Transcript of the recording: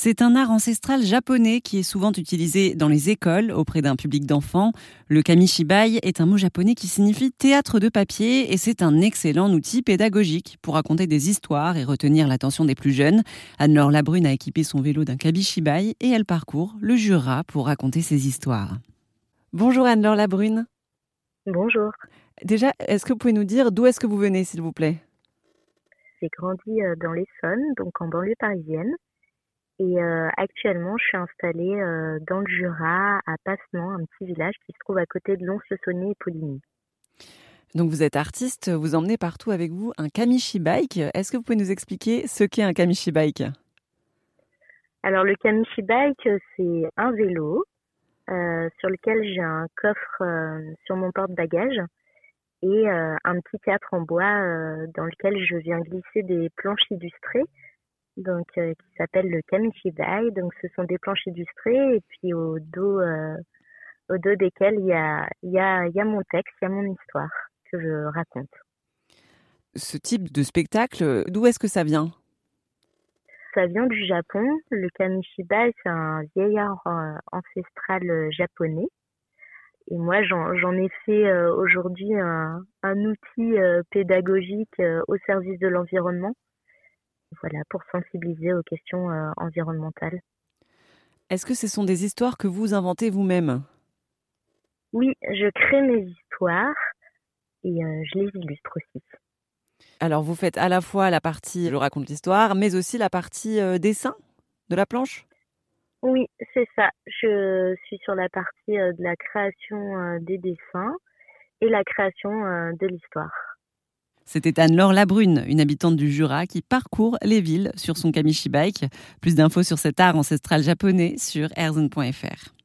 C'est un art ancestral japonais qui est souvent utilisé dans les écoles auprès d'un public d'enfants. Le kamishibai est un mot japonais qui signifie théâtre de papier et c'est un excellent outil pédagogique pour raconter des histoires et retenir l'attention des plus jeunes. Anne-Laure Labrune a équipé son vélo d'un kamishibai et elle parcourt le Jura pour raconter ses histoires. Bonjour Anne-Laure Labrune. Bonjour. Déjà, est-ce que vous pouvez nous dire d'où est-ce que vous venez, s'il vous plaît? J'ai grandi euh, dans l'Essonne, donc en banlieue parisienne. Et euh, actuellement, je suis installée euh, dans le Jura, à Passement, un petit village qui se trouve à côté de Lons-le-Saunier et Poligny. Donc vous êtes artiste, vous emmenez partout avec vous un kamishi bike. Est-ce que vous pouvez nous expliquer ce qu'est un kamishi bike? Alors le kamishi bike, c'est un vélo sur lequel j'ai un coffre sur mon porte-bagages et euh, un petit théâtre en bois euh, dans lequel je viens glisser des planches illustrées donc euh, qui s'appelle le Kamishibai. Donc ce sont des planches illustrées et puis au dos au dos desquelles il y a il y a il y a mon texte, il y a mon histoire que je raconte. Ce type de spectacle, d'où est-ce que ça vient? Ça vient du Japon. Le Kamishibai, c'est un vieil art ancestral japonais et moi, j'en ai fait euh, aujourd'hui un, outil euh, pédagogique euh, au service de l'environnement, voilà, pour sensibiliser aux questions environnementales. Est-ce que ce sont des histoires que vous inventez vous-même? Oui, je crée mes histoires et je les illustre aussi. Alors, vous faites à la fois la partie je raconte l'histoire, mais aussi la partie dessin de la planche? Oui, c'est ça. Je suis sur la partie euh, de la création euh, des dessins et la création euh, de l'histoire. C'était Anne-Laure Labrune, une habitante du Jura qui parcourt les villes sur son Kamishi Bike. Plus d'infos sur cet art ancestral japonais sur airzone.fr.